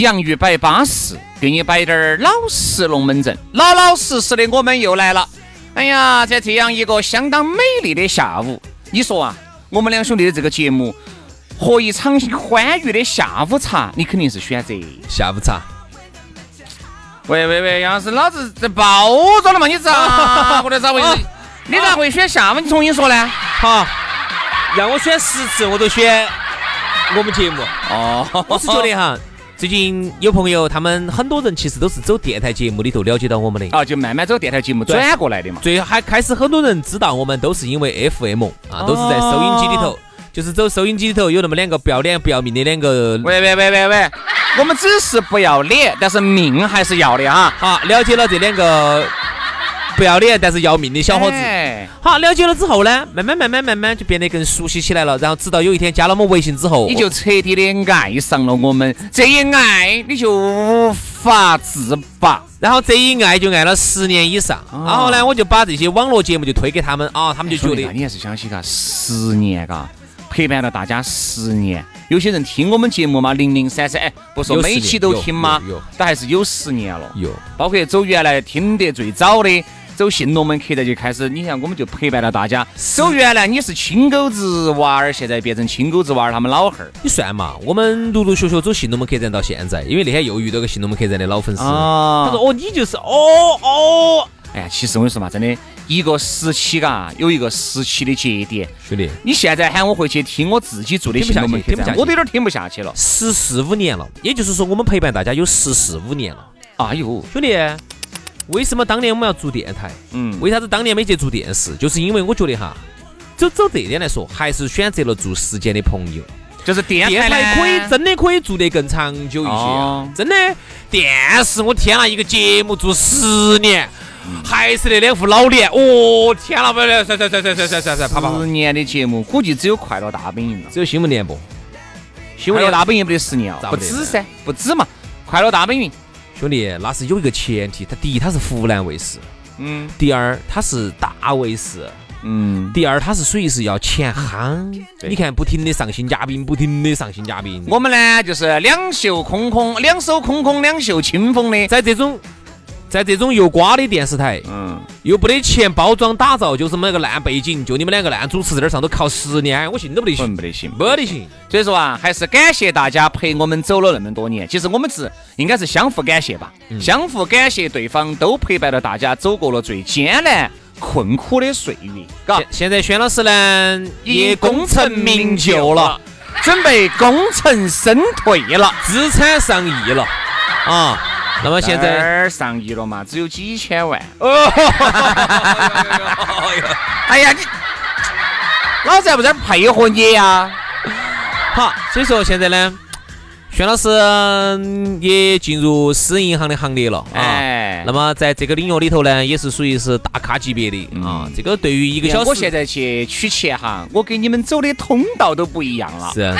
洋芋摆巴适，给你摆点儿老实龙门阵。老老实实的，我们又来了。哎呀，在这样一个相当美丽的下午，你说啊，我们两兄弟的这个节目和一场欢愉的下午茶，你肯定是选择下午茶。喂喂喂，杨老师，老子在包装了嘛？你咋 我的咋回事？你咋会选下午？你重新说呢？好，让我选十次，我都选我们节目。哦，我是觉得哈。最近有朋友，他们很多人其实都是走电台节目里头了解到我们的啊，就慢慢走电台节目转过来的嘛。最还开始很多人知道我们都是因为 FM 啊，都是在收音机里头，就是走收音机里头有那么两个不要脸不要命的两个。喂喂喂喂喂，我们只是不要脸，但是命还是要的哈。好，了解了这两个。不要脸但是要命的小伙子，好了解了之后呢，慢慢慢慢慢慢就变得更熟悉起来了。然后直到有一天加了我们微信之后，你就彻底的爱上了我们。这一爱你就无法自拔，然后这一爱就爱了十年以上。然后呢，我就把这些网络节目就推给他们啊，他们就觉得你还是相信嘎十年嘎，陪伴了大家十年。有些人听我们节目嘛，零零散散，哎，不说每期都听吗？有，但还是有十年了。有，包括走原来听得最早的。走新龙门客栈就开始，你看我们就陪伴了大家。走原来你是亲狗子娃儿，现在变成亲狗子娃儿，他们老汉儿。你算嘛，我们陆陆续续走新龙门客栈到现在，因为那天又遇到个新龙门客栈的老粉丝，他说：“哦，你就是哦哦。”哎呀，其实我跟你说嘛，真的一个时期嘎，有一个时期的节点。兄弟，你现在喊我回去听我自己做的我都有点听不下去了。十四五年了，也就是说我们陪伴大家有十四五年了。哎呦，兄弟。为什么当年我们要做电台？嗯，为啥子当年没去做电视？就是因为我觉得哈，就走这点来说，还是选择了做时间的朋友。就是电台可以真的可以做得更长久一些。真的，电视我天啊，一个节目做十年，还是那两副老脸。哦天哪，不要，算算算算算算算算，啪啪。十年的节目估计只有快乐大本营了，只有新闻联播。新闻联大本营不得十年啊？不止噻，不止嘛。快乐大本营。兄弟，那是有一个前提，它第一它是湖南卫视，嗯，第二它是大卫视，嗯，第二它是属于是要钱夯，你看不停的上新嘉宾，不停的上新嘉宾，我们呢就是两袖空空，两手空空，两袖清风的，在这种。在这种又瓜的电视台，嗯，又不得钱包装打造，就是么那个烂背景，就你们两个烂主持在这上头靠十年，我信都不得信，不得行，不得行。所以说啊，还是感谢大家陪我们走了那么多年。其实我们是应该是相互感谢吧，相互感谢对方都陪伴了大家走过了最艰难困苦的岁月。嘎，现在轩老师呢也功成名就了，准备功成身退了，资产上亿了啊。那么现在上亿了嘛？只有几千万。哦，哎呀，你老子还不在配合你呀？好，所以说现在呢，轩老师也进入私人银行的行列了啊。那么在这个领域里头呢，也是属于是大咖级别的啊。这个对于一个小时，我现在去取钱哈，我给你们走的通道都不一样了。是，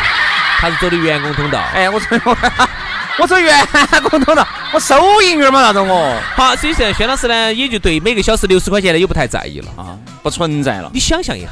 他是走的员工通道。哎，我走 我走员工通道。我收银员嘛那种哦，好，所以现在轩老师呢，也就对每个小时六十块钱的也不太在意了啊，不存在了。你想象一下，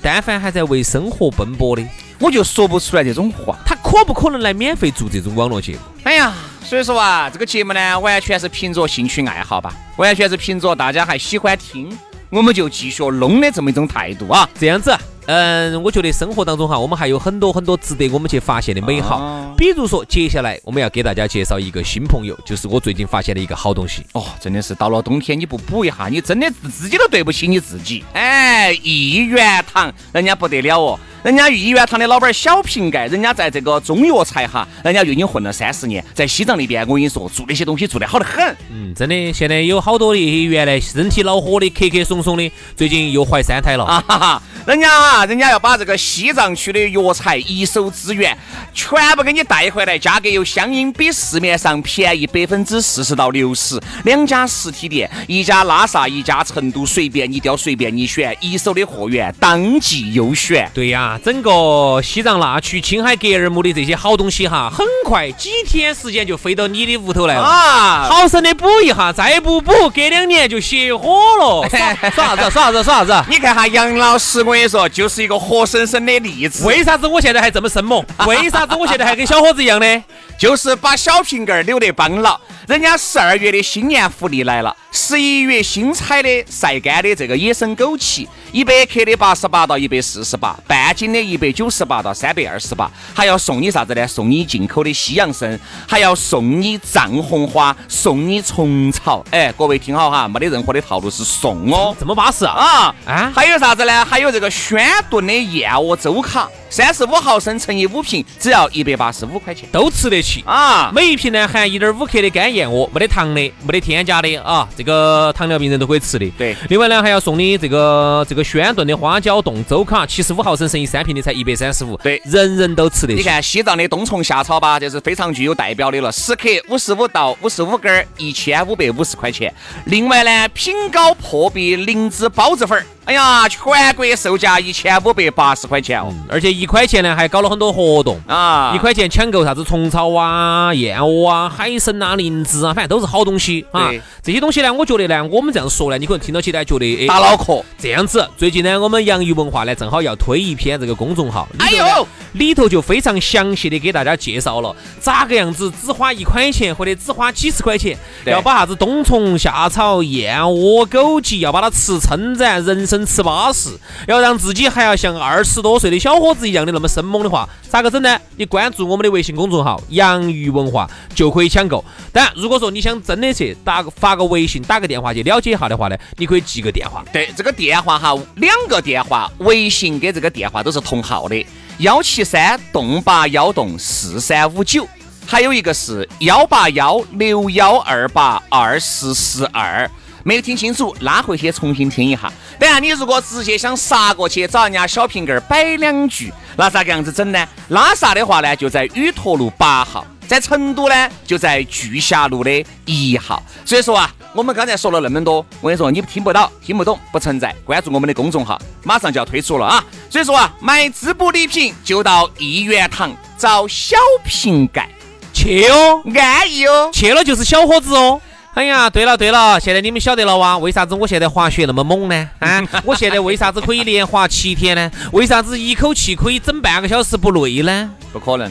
但凡还在为生活奔波的，我就说不出来这种话。他可不可能来免费做这种网络节目？哎呀，所以说啊，这个节目呢，完全是凭着兴趣爱好吧，完全是凭着大家还喜欢听，我们就继续弄的这么一种态度啊。这样子，嗯，我觉得生活当中哈，我们还有很多很多值得我们去发现的美好。比如说，接下来我们要给大家介绍一个新朋友，就是我最近发现的一个好东西。哦，真的是到了冬天你不补一下，你真的自己都对不起你自己。哎，一元堂，人家不得了哦。人家益元堂的老板小瓶盖，人家在这个中药材哈，人家就已经混了三十年，在西藏那边，我跟你说，做那些东西做得好得很。嗯，真的，现在有好多的原来身体恼火的、咳咳怂怂的，最近又怀三胎了。啊哈哈，人家啊，人家要把这个西藏区的药材一手资源全部给你带回来，价格又相应比市面上便宜百分之四十到六十。两家实体店，一家拉萨，一家成都，随便你挑，随便你选，一手的货源当即优选。对呀。整个西藏那区青海格尔木的这些好东西哈，很快几天时间就飞到你的屋头来了啊！好生的补一下，再不补，隔两年就熄火了。耍啥子？耍啥子？耍啥子？你看哈，杨老师，我跟你说，就是一个活生生的例子。为啥子我现在还这么生猛？为啥子我现在还跟小伙子一样呢？就是把小瓶盖儿扭得帮牢。人家十二月的新年福利来了，十一月新采的晒干的这个野生枸杞，一百克的八十八到一百四十八，半斤的一百九十八到三百二十八，还要送你啥子呢？送你进口的西洋参，还要送你藏红花，送你虫草。哎，各位听好哈，没得任何的套路，是送哦，这么巴适啊啊！还有啥子呢？还有这个宣炖的燕窝粥卡。三十五毫升乘以五瓶，只要一百八十五块钱，都吃得起啊！每一瓶呢含一点五克的干燕窝，没得糖的，没得添加的啊！这个糖尿病人都可以吃的。对，另外呢还要送你这个这个宣炖的花椒冻粥卡，七十五毫升乘以三瓶的才一百三十五。对，人人都吃得起。你看西藏的冬虫夏草吧，就是非常具有代表的了，十克五十五到五十五根，一千五百五十块钱。另外呢，品高破壁灵芝孢子粉。哎呀，全国售价一千五百八十块钱哦，而且一块钱呢还搞了很多活动啊！一块钱抢购啥子虫草啊、燕窝啊、海参啊、灵芝啊，反正都是好东西啊。这些东西呢，我觉得呢，我们这样说呢，你可能听到起来觉得哎，打脑壳。这样子，最近呢，我们洋芋文化呢，正好要推一篇这个公众号，哎呦，里头就非常详细的给大家介绍了咋个样子，只花一块钱或者只花几十块钱，要把啥子冬虫夏草、燕窝、枸杞，要把它吃撑展，人生。吃巴适，要让自己还要像二十多岁的小伙子一样的那么生猛的话，咋个整呢？你关注我们的微信公众号“洋芋文化”就可以抢购。当然，如果说你想真的去打个发个微信、打个电话去了解一下的话呢，你可以记个电话。对，这个电话哈，两个电话，微信跟这个电话都是同号的，幺七三栋八幺栋四三五九，还有一个是幺八幺六幺二八二四四二。没有听清楚，拉回去重新听一下。等下你如果直接想杀过去找人家小瓶盖摆两句，那咋个样子整呢？拉萨的话呢，就在雨陀路八号；在成都呢，就在巨霞路的一号。所以说啊，我们刚才说了那么多，我跟你说，你听不到、听不懂、不存在。关注我们的公众号，马上就要推出了啊！所以说啊，买滋补礼品就到一元堂找小瓶盖去哦，安逸哦，去了就是小伙子哦。哎呀，对了对了，现在你们晓得了哇？为啥子我现在滑雪那么猛呢？啊，我现在为啥子可以连滑七天呢？为啥子一口气可以整半个小时不累呢？不可能，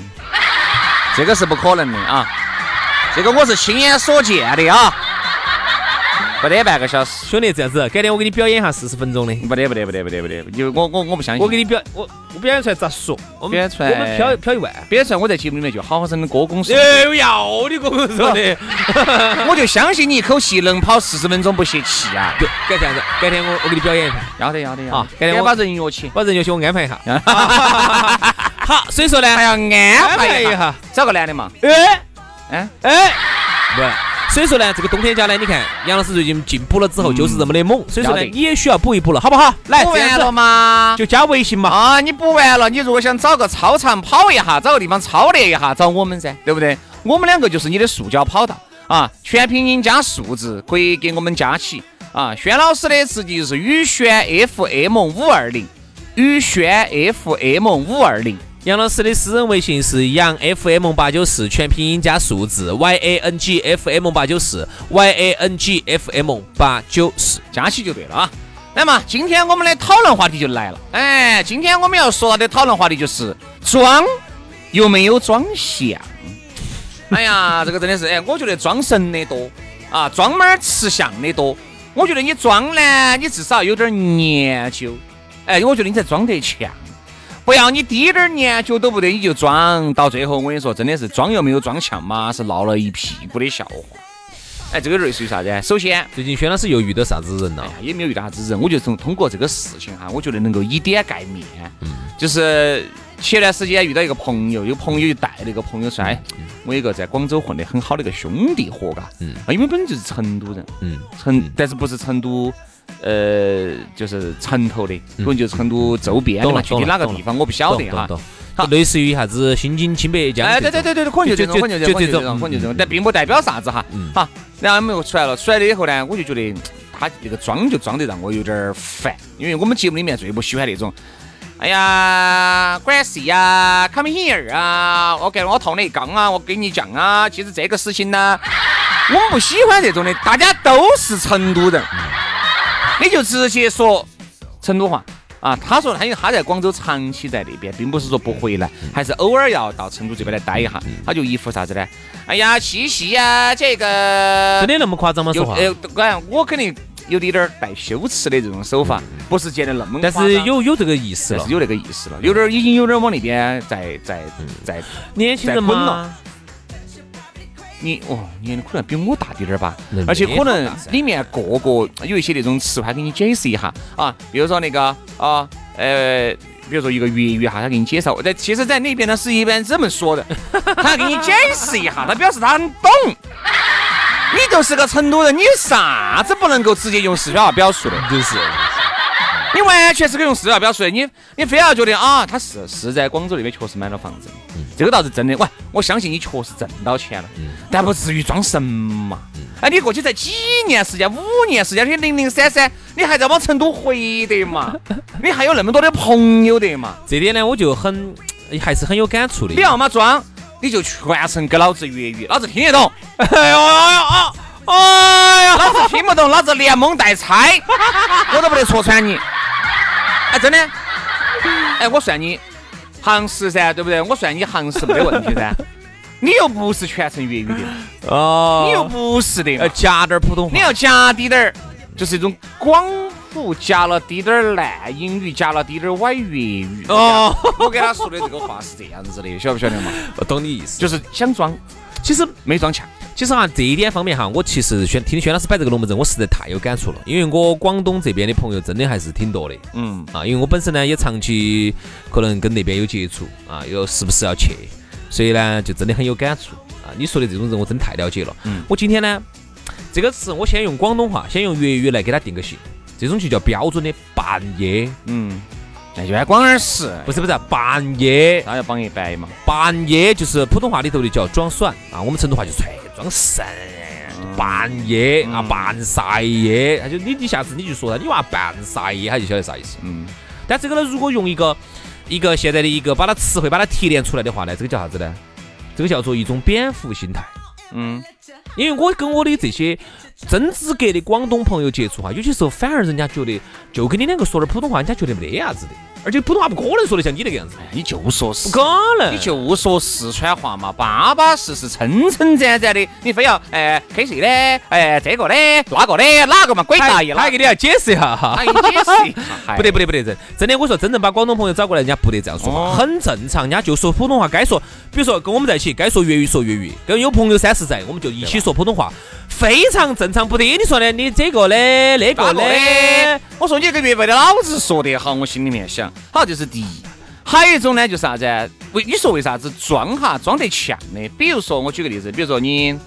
这个是不可能的啊！这个我是亲眼所见的啊！不得半个小时，兄弟，这样子，改天我给你表演一下四十分钟的。不得，不得，不得，不得，不得，就我我我不相信。我给你表，我我表演出来咋说？我表演出来，我们飘飘一万，表演出来，我在节目里面就好好生的歌功颂。哎，要你歌功颂的，我就相信你一口气能跑四十分钟不泄气啊！改这样子，改天我我给你表演一下。要得，要得，啊！改天我把人约起，把人约起，我安排一下。好，所以说呢，还要安排一下，找个男的嘛。哎，哎哎，不。所以说呢，这个冬天家呢，你看杨老师最近进补了之后就是这么的猛，所以说呢，你也需要补一补了，好不好？来，补完了吗？就加微信嘛。啊，你补完了，你如果想找个操场跑一下，找个地方操练一下，找我们噻，对不对？我们两个就是你的塑胶跑道啊，全拼音加数字可以给我们加起啊。轩老师的实际是宇轩 FM 五二零，宇轩 FM 五二零。杨老师的私人微信是杨 FM 八九四，全拼音加数字 Y A N G F M 八九四 Y A N G F M 八九四，加起就对了啊。那么今天我们的讨论话题就来了，哎，今天我们要说到的讨论话题就是装有没有装像？哎呀，这个真的是，哎，我觉得装神的多啊，装妹儿吃相的多。我觉得你装呢，你至少有点研究。哎，我觉得你才装得强。不要你滴点儿研究都不得，你就装，到最后我跟你说，真的是装又没有装像嘛，是闹了一屁股的笑话。哎，这个类似于啥子？首先，最近轩老师又遇到啥子人了？也没有遇到啥子人，我就从通过这个事情哈，我觉得能够以点盖面。嗯，就是前段时间遇到一个朋友，有朋友就带了一个朋友说，哎，我一个在广州混得很好的一个兄弟伙，嘎，嗯，因为本身就是成都人，嗯，成，但是不是成都。呃，就是城头的，可能就是成都周边的嘛，具体哪个地方我不晓得哈。好，类似于啥子新津、青白、江。哎，对对对对可能就这种，可能就这种，可能就这种，可能就这种，但并不代表啥子哈。好，然后我们又出来了，出来了以后呢，我就觉得他这个装就装得让我有点烦，因为我们节目里面最不喜欢那种，哎呀，关系呀，come here 啊，我跟我同你讲啊，我跟你讲啊，其实这个事情呢，我们不喜欢这种的，大家都是成都人。你就直接说成都话啊！他说他因为他在广州长期在那边，并不是说不回来，还是偶尔要到成都这边来待一下。他就一副啥子呢？哎呀，七夕呀，这个真的那么夸张吗？说话？哎，我肯定有点点带羞耻的这种手法，不是见得那么但是有有这个意思了，有那个意思了，有点已经有点往那边在在在年轻人嘛。你哦，你可能比我大点儿吧，而且可能里面个个有一些那种词他给你解释一下啊，比如说那个啊，呃，比如说一个粤语哈，他给你介绍，在其实，在那边呢是一般这么说的，他给你解释一下，他表示他很懂。你就是个成都人，你啥子不能够直接用四川话表述的？就是。你完全是可以用四川话表述的，你你非要觉得啊，他是是在广州那边确实买了房子，这个倒是真的。喂，我相信你确实挣到钱了，但不至于装神嘛。哎，你过去才几年时间，五年时间，你零零散散，你还在往成都回的嘛？你还有那么多的朋友的嘛？这点呢，我就很还是很有感触的。你要么装，你就全程给老子粤语，老子听得懂。哎呦哎呦啊！哎呀，老子听不懂，老子连蒙带猜，我都不得戳穿你。哎，真的，哎，我算你行实噻，对不对？我算你行实没得问题噻。你又不是全程粤语的，哦，你又不是的，要夹点普通话，你要夹滴点儿，就是一种广府夹了滴点儿烂英语，夹了滴点儿歪粤语。哦，我给他说的这个话是这样子的，晓不晓得嘛？我懂你意思，就是想装，其实没装强。其实哈，这一点方面哈，我其实宣听宣老师摆这个龙门阵，我实在太有感触了。因为我广东这边的朋友真的还是挺多的，嗯啊，因为我本身呢也长期可能跟那边有接触啊，又时不时要去，所以呢就真的很有感触啊。你说的这种人，我真的太了解了。嗯，我今天呢这个词，我先用广东话，先用粤语来给他定个性，这种就叫标准的半夜。嗯。那就爱广耳屎，不是不是，半夜，那要帮一白嘛？半夜就是普通话里头的叫装蒜啊，我们成都话就吹装神，半夜啊，半晒夜，他就你你下次你就说他，你娃半晒夜，他就晓得啥意思。嗯。但这个呢，如果用一个一个现在的一个把它词汇把它提炼出来的话呢，这个叫啥子呢？这个叫做一种蝙蝠心态。嗯。因为我跟我的这些真资格的广东朋友接触哈，有些时候反而人家觉得就跟你两个说点普通话，人家觉得没得啥子的。而且普通话不可能说得像你那个样子，你就说是不可能，你就说四川话嘛，巴巴适适、撑撑展展的，你非要哎黑谁的，哎这个的，那个的，哪个嘛？鬼大爷，他给你要解释一下哈，解释一下，不得不得不得真，真的我说真正把广东朋友找过来，人家不得这样说话，很正常，人家就说普通话该说，比如说跟我们在一起该说粤语说粤语，跟有朋友三四在，我们就一起说普通话。非常正常，不得。你说的，你这个的那个的，我说你这个月份的老子说得好，我心里面想，好这是第一。还有一种呢，就是啥子？为你说为啥子装哈装得像的？比如说我举个例子，比如说你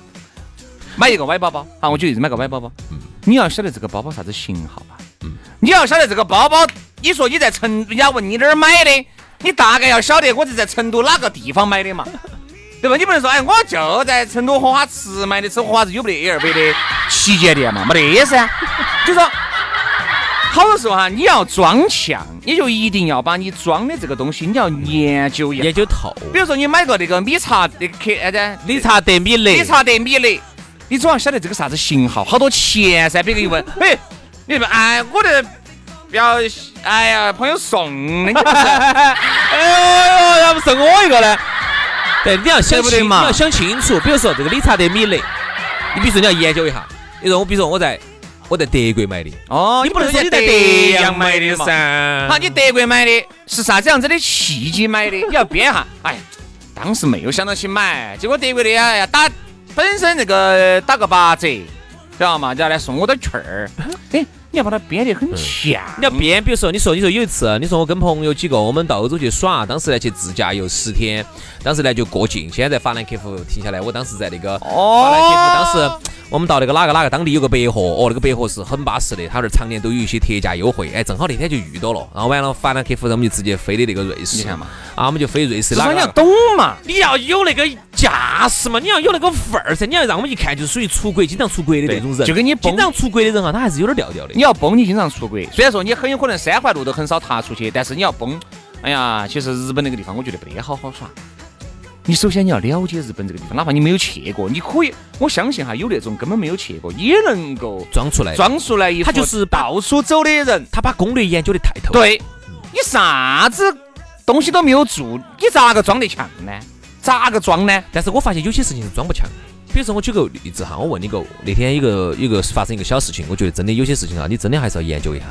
买一个歪包包，好，我举例子买个歪包包，你要晓得这个包包啥子型号吧？你要晓得这个包包，你说你在成，人家问你哪儿买的，你大概要晓得我是在成都哪个地方买的嘛？对吧？你不能说，哎，我就在成都荷花池买的，吃荷花池有没得 A 二百的旗舰店嘛？没得噻。就说好多时候哈，你要装像，你就一定要把你装的这个东西，你要研究研究透。比如说你买个那个米茶那个克哎的理查德米勒，理查德米勒，你总要晓得这个啥子型号，好多钱噻。别个一问，哎，你说哎，我的表，哎呀，朋友送的，哎呦，要不送我一个呢？对，你要想清，你要想清楚。比如说这个理查德米勒，你比如说你要研究一下。你说我，比如说我在我在德国买的。哦，你不能说你在德阳买的噻。好，你德国买的是啥子样子的契机买的？你 要编哈。哎，当时没有想到去买，结果德国的呀要打本身那个打个八折，知道吗？然后来送我的券儿。哎。你要把它编得很像，你要编，比如说，你说，你说有一次，你说我跟朋友几个，我们到欧洲去耍，当时呢去自驾游十天，当时呢就过境，现在在法兰克福停下来，我当时在那个法兰克福，当时。我们到那个哪个哪个当地有个百货，哦，那个百货是很巴适的，他那儿常年都有一些特价优惠，哎，正好那天就遇到了，然后完了法兰克福，我们就直接飞的那个瑞士，你看嘛，啊，我们就飞瑞士。至少你要懂嘛，你要有那个架势嘛，你要有那个范儿噻，你要让我们一看就属于出国经常出国的那种人，就跟你经常出国的人哈，他还是有点调调的。你要崩，你经常出国，虽然说你很有可能三环路都很少踏出去，但是你要崩，哎呀，其实日本那个地方我觉得不得好好耍。你首先你要了解日本这个地方，哪怕你没有去过，你可以，我相信哈，有那种根本没有去过也能够装出来，装出来一他就是到处走的人，他把攻略研究的太透。对，你啥子东西都没有做，你咋个装得强呢？咋个装呢？但是我发现有些事情是装不强。比如说我举个例子哈，我问你个，那天一个一个发生一个小事情，我觉得真的有些事情啊，你真的还是要研究一下。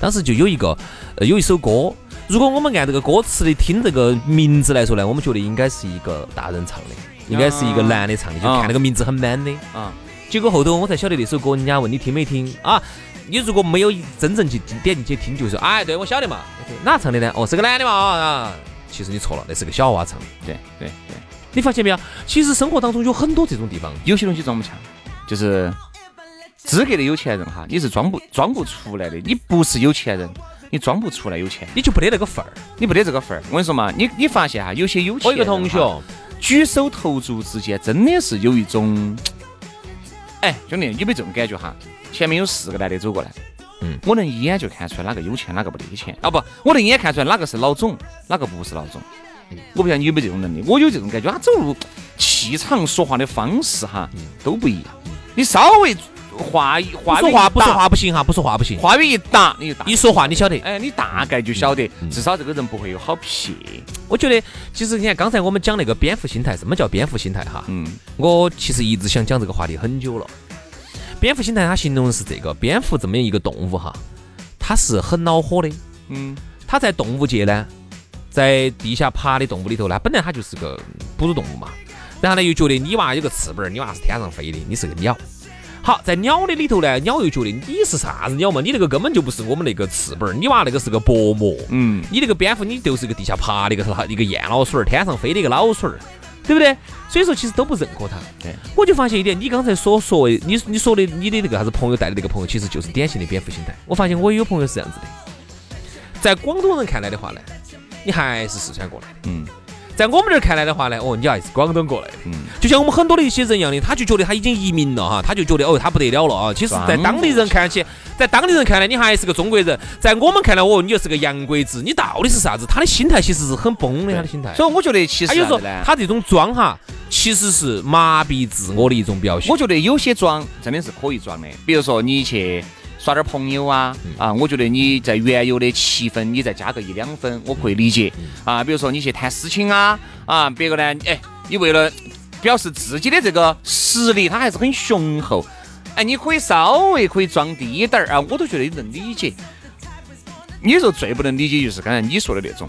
当时就有一个，呃，有一首歌。如果我们按这个歌词的听这个名字来说呢，我们觉得应该是一个大人唱的，应该是一个男的唱的，就看那个名字很 man 的啊。结果后头我才晓得那首歌，人家问你听没听啊？你如果没有真正去点进去听，就说哎，对我晓得嘛，哪唱的呢？哦，是个男的嘛啊。其实你错了，那是个小娃唱的。对对对，你发现没有？其实生活当中有很多这种地方，有些东西装不强，就是资格的有钱人哈，你是装不装不出来的，你不是有钱人。你装不出来有钱，你就不得那个份儿，你不得这个份儿。我跟你说嘛，你你发现哈，有些有钱，我一个同学举手投足之间真的是有一种，哎，兄弟，有没有这种感觉哈？前面有四个男的走过来，嗯，我能一眼就看出来哪个有钱，哪个不得钱啊？不，我能一眼看出来哪个是老总，哪个不是老总。我不晓得你有没有这种能力，我有这种感觉，他走路气场、说话的方式哈都不一样。你稍微。话一话说话不说话不行哈，不说话不行。话语一打你就打，一说话你晓得，哎，你大概就晓得，至少这个人不会有好撇。我觉得，其实你看刚才我们讲那个蝙蝠心态，什么叫蝙蝠心态哈？嗯，我其实一直想讲这个话题很久了。蝙蝠心态，它形容的是这个蝙蝠这么一个动物哈，它是很恼火的。嗯，它在动物界呢，在地下爬的动物里头呢，本来它就是个哺乳动物嘛，然后呢又觉得你娃有个翅膀，你娃是天上飞的，你是个鸟。好，在鸟的里头呢，鸟又觉得你是啥子鸟嘛？你那个根本就不是我们那个翅膀，你娃那个是个薄膜。嗯，你那个蝙蝠，你就是个地下爬的一个一个燕老鼠儿，天上飞的一个老鼠儿，对不对？所以说，其实都不认可它。对，我就发现一点，你刚才所说的，你你说的你的那个啥子朋友带的那个朋友，其实就是典型的蝙蝠心态。我发现我也有朋友是这样子的，在广东人看来的话呢，你还是四川过来的。嗯。在我们这儿看来的话呢，哦，你还是广东过来的，嗯，就像我们很多的一些人一样的，他就觉得他已经移民了哈，他就觉得哦，他不得了了啊。其实，在当地人看起，在当地人看来，你还是个中国人；在我们看来，哦，你就是个洋鬼子。你到底是啥子？他的心态其实是很崩的，他的心态。所以我觉得，其实他有时候他这种装哈，其实是麻痹自我的一种表现。我觉得有些装真的是可以装的，比如说你去。耍点朋友啊啊！我觉得你在原有的七分，你再加个一两分，我可以理解啊。比如说你去谈私情啊啊，别个呢，哎，你为了表示自己的这个实力，他还是很雄厚，哎，你可以稍微可以装低点儿啊，我都觉得你能理解。你说最不能理解就是刚才你说的那种。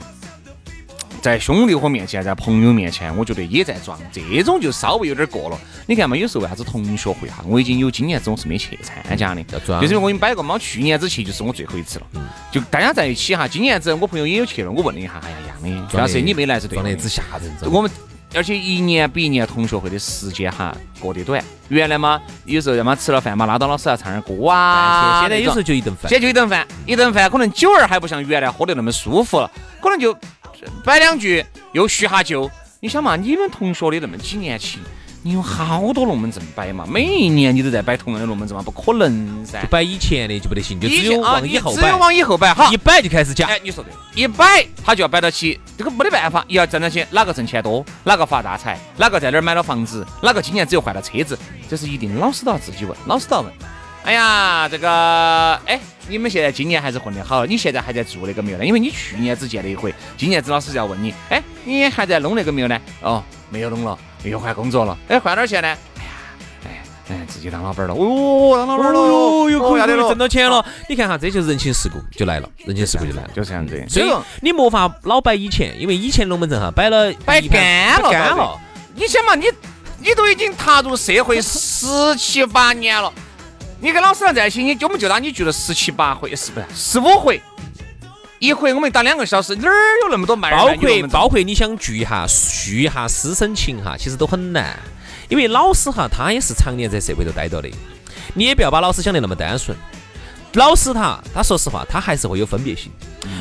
在兄弟伙面前，在朋友面前，我觉得也在装，这种就稍微有点过了。你看嘛，有时候为啥子同学会哈，我已经有今年子我是没去参加的，就是因为我给你摆个嘛，去年子去就是我最后一次了。就大家在一起哈，今年子我朋友也有去了，我问了一下，哎呀，一样的，主要是你没来是对的。之吓人，我们而且一年比一年同学会的时间哈过得短。原来嘛，有时候要么吃了饭嘛，拉到老师要唱点歌啊。现在有时候就一顿饭，现在就一顿饭，一顿饭可能酒儿还不像原来喝得那么舒服了，可能就。摆两句，又叙下旧。你想嘛，你们同学的那么几年情，你有好多龙门阵摆嘛？每一年你都在摆同样的龙门阵嘛？不可能噻！就摆以前的就不得行，就只有往以后摆。只有往以后摆，哈，一摆就开始讲。哎，你说对，一摆他就要摆到起，这个没得办法，要挣到起，哪个挣钱多，哪个发大财，哪个在哪儿买了房子，哪个今年只有换了车子，这是一定老师都要自己问，老师都要问。哎呀，这个，哎，你们现在今年还是混得好？你现在还在做那个没有呢？因为你去年只见了一回，今年子老师就要问你，哎，你还在弄那个没有呢？哦，没有弄了，又换工作了。哎，换点钱呢？哎呀，哎，哎，自己。当老板了。哦，当老板了，哦哟，可以挣到钱了。你看哈，这就是人情世故就来了，人情世故就来了，就这样子。所以你莫法老摆以前，因为以前龙门阵哈摆了摆干了，干了。你想嘛，你你都已经踏入社会十七八年了，你跟老师娘在一起，你我们就当你聚了十七八回，是不是？十五回。一回我们打两个小时，哪儿有那么多卖包括包括你想聚一下、叙一下师生情哈，其实都很难。因为老师哈，他也是常年在社会头待着的。你也不要把老师想得那么单纯。老师他，他说实话，他还是会有分别心。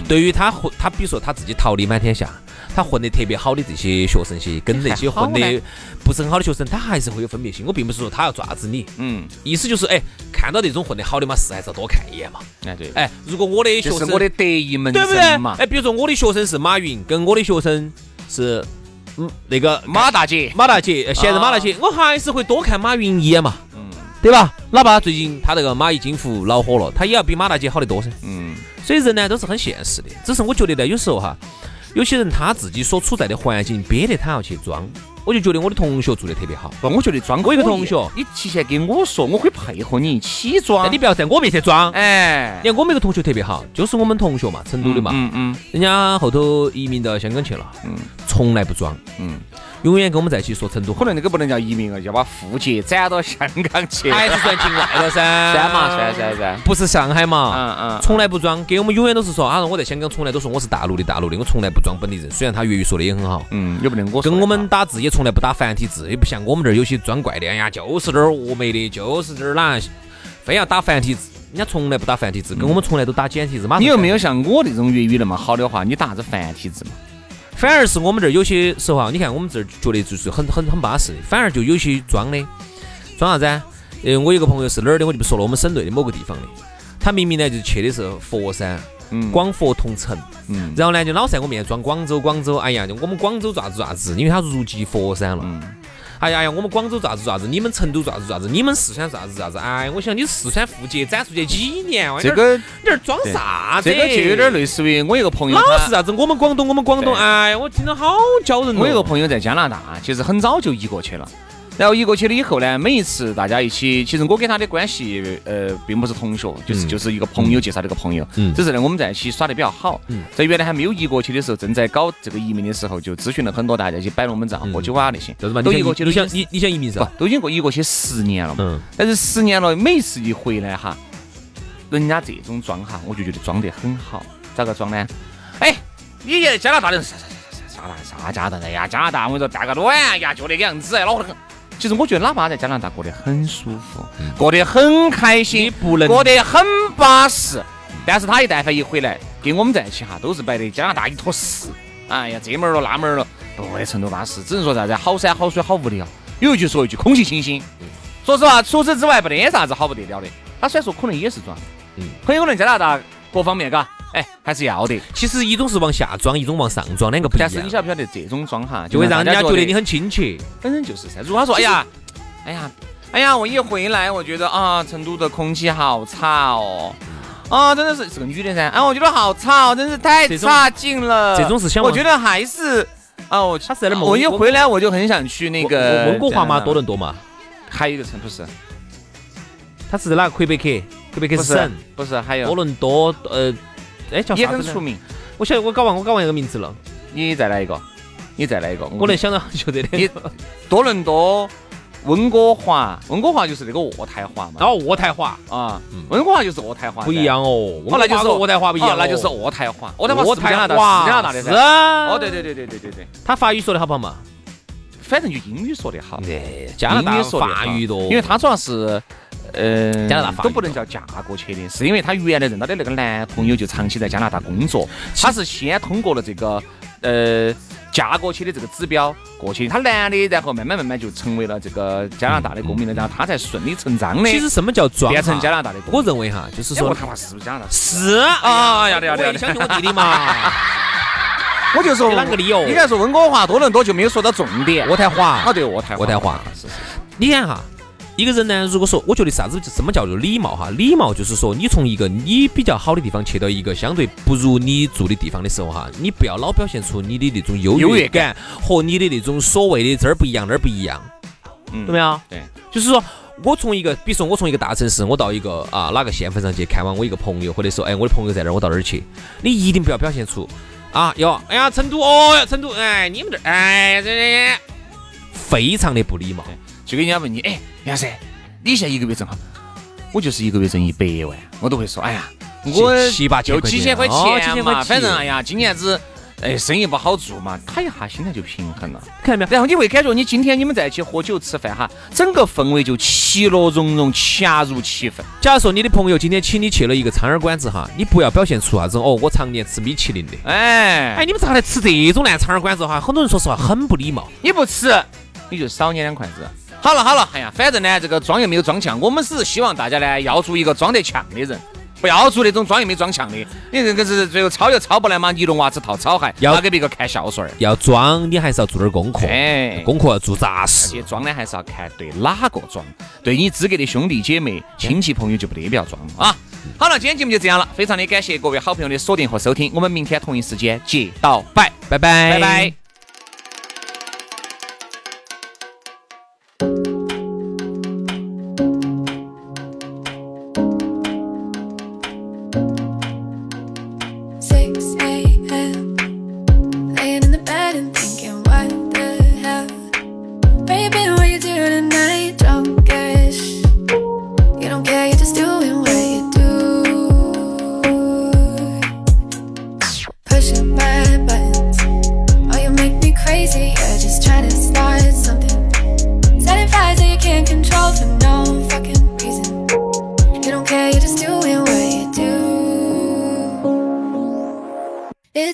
对于他混，他比如说他自己桃李满天下。他混得特别好的这些学生些，跟那些混得不是很好的学生，他还是会有分别心。我并不是说他要抓子你，嗯，意思就是，哎，看到那种混得好的嘛，是还是要多看一眼嘛。哎，对，哎，如果我的学生，我的得意门生，对不对嘛？哎，比如说我的学生是马云，跟我的学生是嗯那个马大姐，马大姐，现任马大姐，我还是会多看马云一眼嘛，嗯，对吧？哪怕最近他那个蚂蚁金服恼火了，他也要比马大姐好得多噻，嗯。所以人呢都是很现实的，只是我觉得呢，有时候哈。有些人他自己所处在的环境憋得他要去装，我就觉得我的同学做的特别好。不，我觉得装。我一个同学，你提前跟我说，我可以配合你一起装。你不要在我面前装。哎，你看我们一个同学特别好，就是我们同学嘛，成都的嘛。嗯嗯。人家后头移民到香港去了。嗯。从来不装。嗯。永远跟我们在一起说成都，可能那个不能叫移民啊，要把户籍转到香港去，还是算境外了噻？算嘛，算算算，不是上海嘛？嗯嗯，从来不装，给我们永远都是说他说，我在香港从来都说我是大陆的大陆的，我从来不装本地人。虽然他粤语说的也很好，嗯，也不能我跟我们打字也从来不打繁体字，也不像我们这儿有些装怪的，哎呀，就是这儿峨眉的，就是这儿哪，非要打繁体字，人家从来不打繁体字，跟我们从来都打简体字。你又没有像我这种粤语那么好的话，你打啥子繁体字嘛？反而是我们这儿有些时候啊，你看我们这儿觉得就是很很很巴适的，反而就有些装的，装啥子啊？嗯，我有个朋友是哪儿的，我就不说了，我们省内的某个地方的，他明明呢就去的是佛山，嗯，广佛同城，嗯，然后呢就老在我面前装广州广州，哎呀，就我们广州咋子咋子，因为他入籍佛山了，嗯。哎呀呀，我们广州咋子咋子，你们成都咋子咋子，你们四川咋子咋子。哎，我想你四川户籍展出去几年？这个你这装啥子？这个就有点类似于我一个朋友，老是啥子？我们广东，我们广东。哎呀，我听着好教人。我一个朋友在加拿大，其实很早就移过去了。然后移过去了以后呢，每一次大家一起，其实我跟他的关系，呃，并不是同学，就是就是一个朋友介绍的一个朋友，嗯，只是呢我们在一起耍得比较好，嗯，在原来还没有移过去的时候，正在搞这个移民的时候，就咨询了很多大家去摆龙门阵、喝酒啊那些，都移过去，你想你你想移民是吧？都已经过移过去十年了，嗯，但是十年了，每次一回来哈，人家这种装哈，我就觉得装得很好，咋个装呢？哎，你在加拿大的啥啥啥啥啥啥加拿大？哎呀，加拿大我跟你说带个卵呀，就那个样子，恼火得很。其实我觉得哪怕在加拿大过得很舒服，过得很开心，不能过得很巴适。但是他一但凡一回来跟我们在一起哈，都是摆的加拿大一坨屎。哎呀，这门儿了那门儿了，不会成都巴适。只能说啥子好山好水好无聊。有一句说一句，空气清新。说实话，除此之外没得啥子好不得了的。他虽然说可能也是装，嗯，很有可能加拿大各方面嘎。哎，还是要的。其实一种是往下装，一种往上装，两个不一样。但是你晓不晓得这种装哈，就会让人家觉得你很亲切。本身就是噻。如果他说，哎呀，哎呀，哎呀，我一回来，我觉得啊，成都的空气好差哦，啊，真的是是个女的噻。啊，我觉得好差哦，真是太差劲了。这种是想，我觉得还是，哦，他是在那我一回来我就很想去那个温哥华嘛，多伦多嘛，还有一个城市，他是在哪个魁北克？魁北克省不是，还有多伦多，呃。哎，叫也很出名。我晓得，我搞忘，我搞忘一个名字了。你再来一个，你再来一个。我能想到就这你多伦多、温哥华，温哥华就是那个渥太华嘛。哦，渥太华啊，温哥华就是渥太华，不一样哦。那就是渥太华不一样，那就是渥太华。渥太华是加拿大，加拿大的是啊。哦，对对对对对对对。他法语说的好不好嘛？反正就英语说的好。对加拿大法语多，因为他主要是。呃，加拿大都不能叫嫁过去的，是因为她原来认到的那个男朋友就长期在加拿大工作，她是先通过了这个呃嫁过去的这个指标过去，她男的然后慢慢慢慢就成为了这个加拿大的公民了，然后她才顺理成章的。其实什么叫装？变成加拿大的？我认为哈，就是说，他妈是不是加拿大？是啊，要得要得，你相信我弟弟嘛？我就说啷个理由？你看说温哥华、多伦多就没有说到重点。渥太华啊，对，渥太渥太华。是是。你看哈。一个人呢，如果说我觉得啥子什么叫做礼貌哈？礼貌就是说你从一个你比较好的地方去到一个相对不如你住的地方的时候哈，你不要老表现出你的那种优越感和你的那种所谓的这儿不一样那儿不一样，懂没有？对，就是说我从一个，比如说我从一个大城市，我到一个啊哪个县份上去看望我一个朋友，或者说哎我的朋友在那儿，我到那儿去，你一定不要表现出啊哟，哎呀成都哦，成都哎你们这儿哎这这非常的不礼貌。就跟人家问你哎杨生，你现在一个月挣好？我就是一个月挣一百万，我都会说哎呀，我七八就几千块钱嘛，反正哎呀今年子。哎，生意不好做嘛，他一下心态就平衡了，看到没有？然后你会感觉你今天你们在一起喝酒吃饭哈，整个氛围就其乐融融，恰如其分。假如说你的朋友今天请你去了一个苍耳馆子哈，你不要表现出啥子哦，我常年吃米其林的。哎哎，你们咋来吃这种烂苍耳馆子哈？很多人说实话很不礼貌。你不吃，你就少捏两筷子。好了好了，哎呀，反正呢，这个装又没有装强，我们只是希望大家呢要做一个装得强的人。不要做那种装又没装强的，你这个是最后抄又抄不来嘛？泥龙袜子套草鞋，要给别个看孝顺儿。要装，你还是要做点功课，哎，功课要做扎实。而且装呢，还是要看对哪个装，对你资格的兄弟姐妹、亲戚朋友就不得不要装啊。好了，今天节目就这样了，非常的感谢各位好朋友的锁定和收听，我们明天同一时间接到拜，拜拜，拜拜。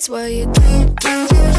it's what you do. do, do.